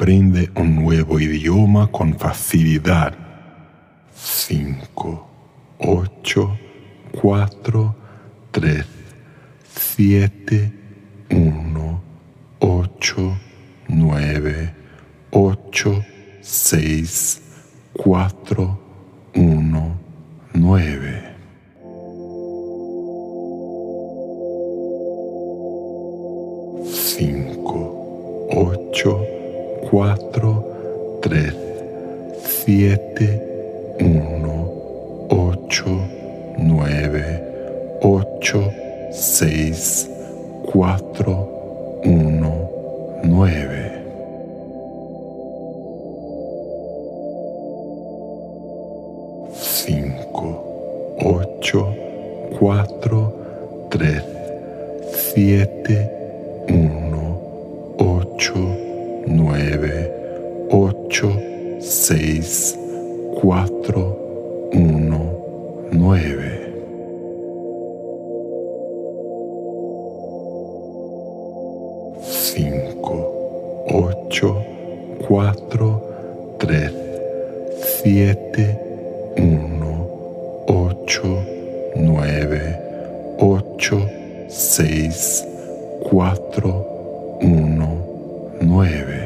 Aprende un nuevo idioma con facilidad. 5, 8, 4, 3, 7, 1, 8, 9, 8, 6, 4, 1, 9. 7, 1, 8, 9, 8, 6, 4, 1, 9. 4, 1, 9. Cinco, ocho, cuatro, tres, siete, uno, ocho, nueve, ocho, seis, cuatro, uno, nueve.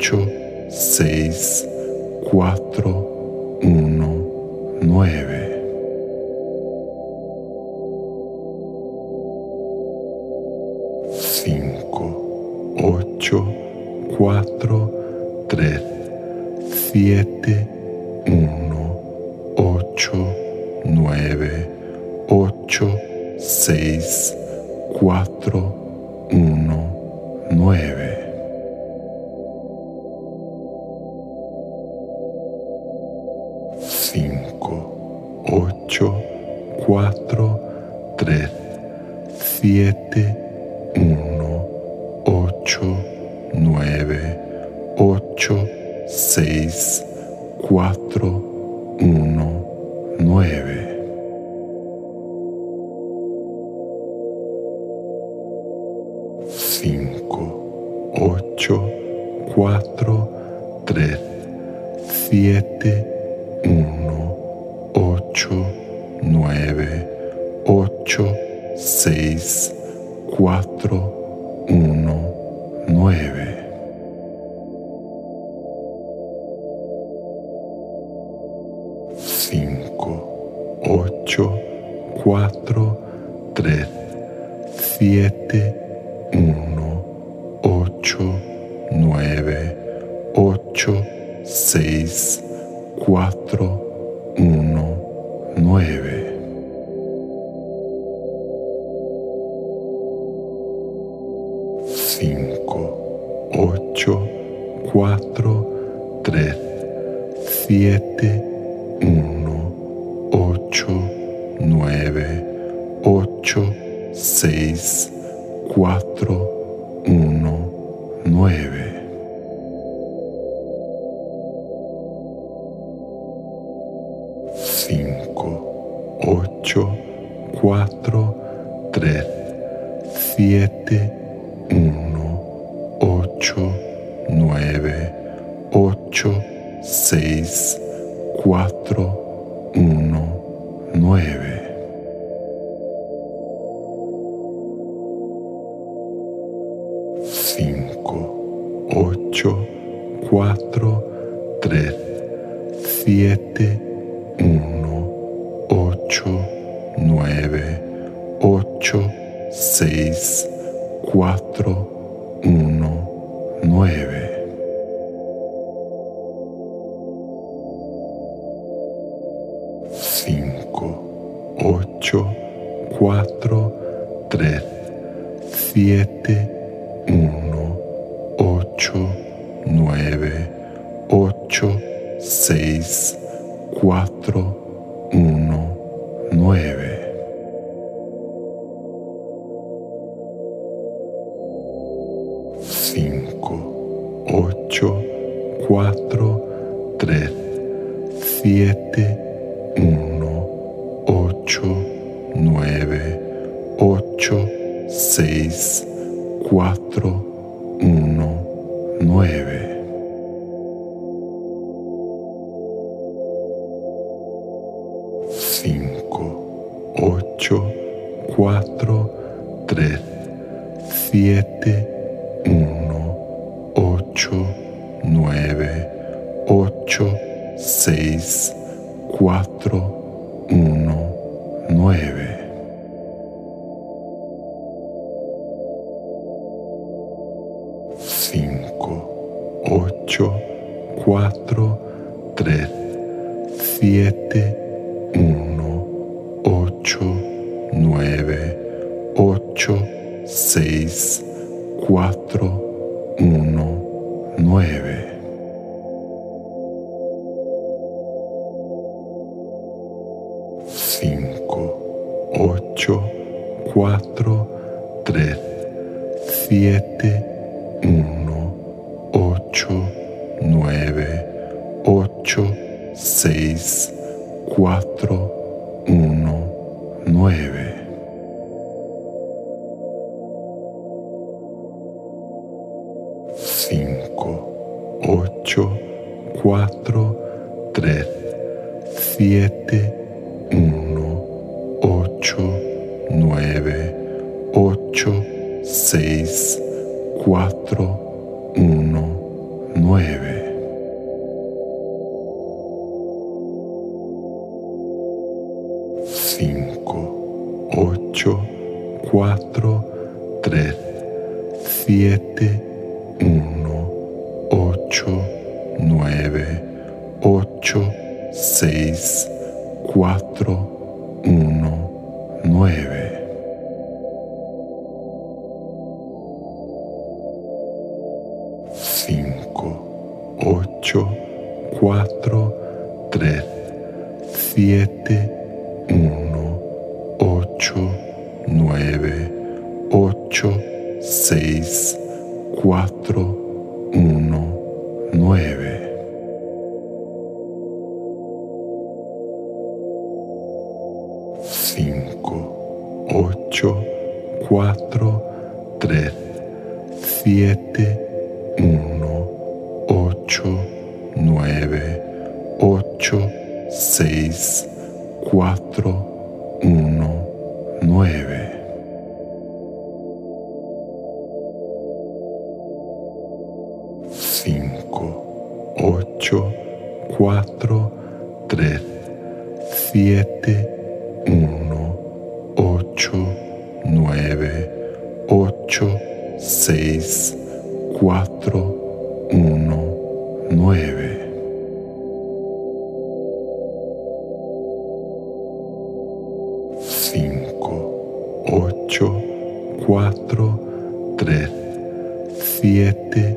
8, 6, 4, 1, 9. Cuatro, tres, siete, uno, ocho, nueve, ocho, seis, cuatro. 8, 9, 8, 6, 4, 1, 9. Cinco, ocho, cuatro, tres, siete, uno, ocho, nueve, ocho, seis, cuatro, 7, 1, 8, 9, 8, 6, 4, 1, 9. cuatro tres, siete, uno. Seis, cuatro, uno, nueve, cinco, ocho, cuatro, tres, siete, uno, ocho, nueve, ocho, seis. 8, 4, 3, 7, 1, 8, 9, 8, 6, 4, 1, 9. Cinco, ocho, cuatro, tres, siete, 5, 8, 4, 3, 7, 1, 8, 9, 8, 6, 4, 1, 9. Cinco, ocho, cuatro, tres, siete, 8, 4, 3, 7, 1, 8, 9, 8, 6, 4, 1, 9. Cinco, ocho, cuatro, tres, siete. 1, 9. Cinco, ocho, cuatro, tres, siete, uno, ocho, nueve, ocho, seis, cuatro, uno, nueve. 8, 4, 3, 7, 1, 8, 9, 8, 6, 4, 1, 9. 6, 4, 1, 9. Cinco, ocho, cuatro, tres, siete, uno, ocho, nueve, ocho, seis, cuatro, 7,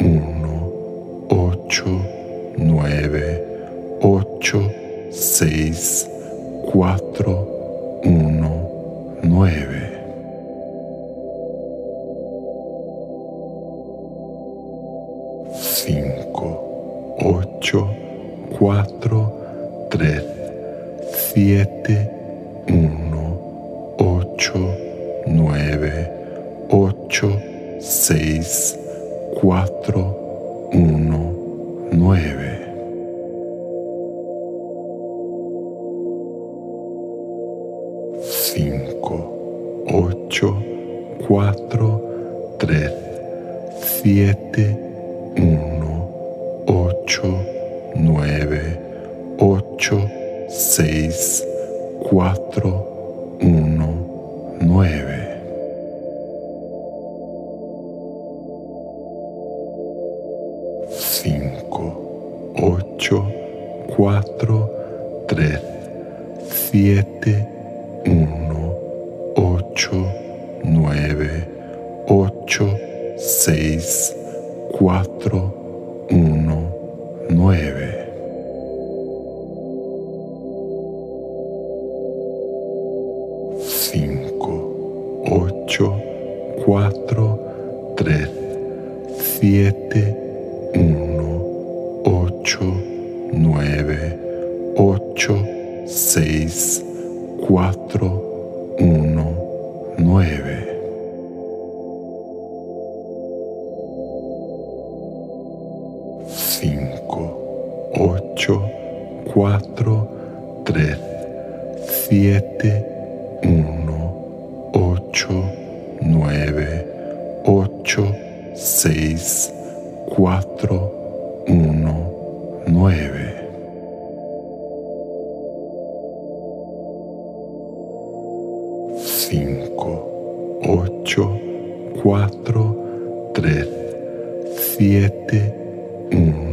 1, 8, 9, 8, 6, 4, 1, 9. Cinco, ocho, cuatro, tres, siete, uno, ocho, nueve, ocho, seis, 4, 3, 7, 1, 8, 9, 8, 6, 4, 1, 9. cuatro tres siete uno 8, 4, 3, 7, 1, 8, 9, 8, 6, 4, 1, 9. cuatro tres siete, uno. 5, 8, 4, 3, 7, 1.